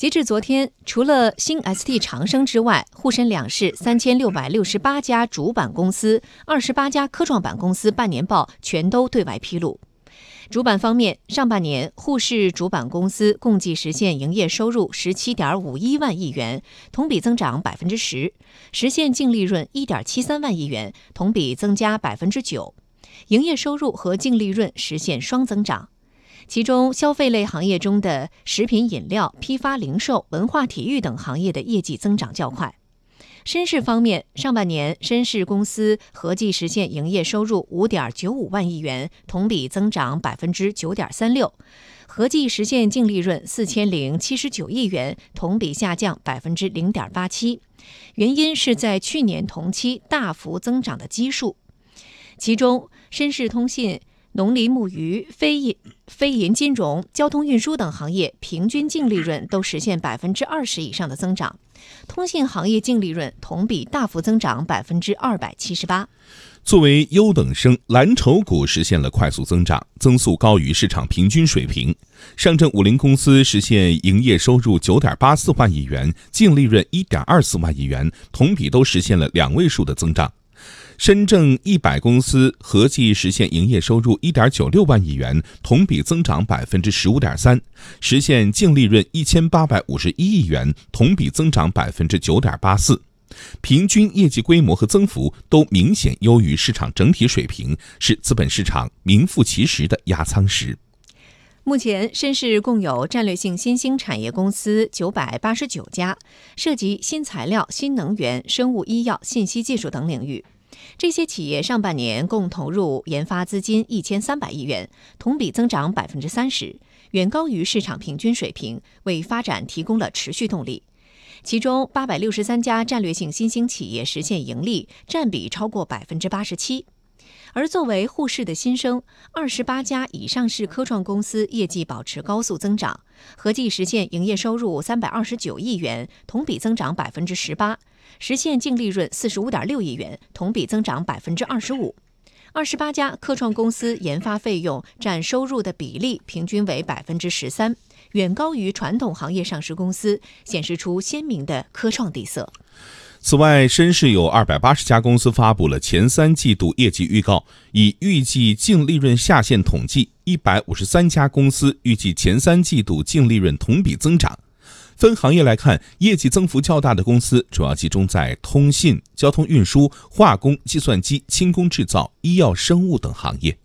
截至昨天，除了新 ST 长生之外，沪深两市三千六百六十八家主板公司、二十八家科创板公司半年报全都对外披露。主板方面，上半年沪市主板公司共计实现营业收入十七点五一万亿元，同比增长百分之十；实现净利润一点七三万亿元，同比增加百分之九。营业收入和净利润实现双增长。其中，消费类行业中的食品饮料、批发零售、文化体育等行业的业绩增长较快。深市方面，上半年深市公司合计实现营业收入五点九五万亿元，同比增长百分之九点三六；合计实现净利润四千零七十九亿元，同比下降百分之零点八七。原因是在去年同期大幅增长的基数。其中，深市通信。农林牧渔、非银非银金融、交通运输等行业平均净利润都实现百分之二十以上的增长，通信行业净利润同比大幅增长百分之二百七十八。作为优等生，蓝筹股实现了快速增长，增速高于市场平均水平。上证五零公司实现营业收入九点八四万亿元，净利润一点二四万亿元，同比都实现了两位数的增长。深证一百公司合计实现营业收入一点九六万亿元，同比增长百分之十五点三，实现净利润一千八百五十一亿元，同比增长百分之九点八四，平均业绩规模和增幅都明显优于市场整体水平，是资本市场名副其实的压舱石。目前，深市共有战略性新兴产业公司九百八十九家，涉及新材料、新能源、生物医药、信息技术等领域。这些企业上半年共投入研发资金一千三百亿元，同比增长百分之三十，远高于市场平均水平，为发展提供了持续动力。其中，八百六十三家战略性新兴企业实现盈利，占比超过百分之八十七。而作为沪市的新生，二十八家以上市科创公司业绩保持高速增长，合计实现营业收入三百二十九亿元，同比增长百分之十八，实现净利润四十五点六亿元，同比增长百分之二十五。二十八家科创公司研发费用占收入的比例平均为百分之十三，远高于传统行业上市公司，显示出鲜明的科创底色。此外，深市有二百八十家公司发布了前三季度业绩预告，以预计净利润下限统计，一百五十三家公司预计前三季度净利润同比增长。分行业来看，业绩增幅较大的公司主要集中在通信、交通运输、化工、计算机、轻工制造、医药生物等行业。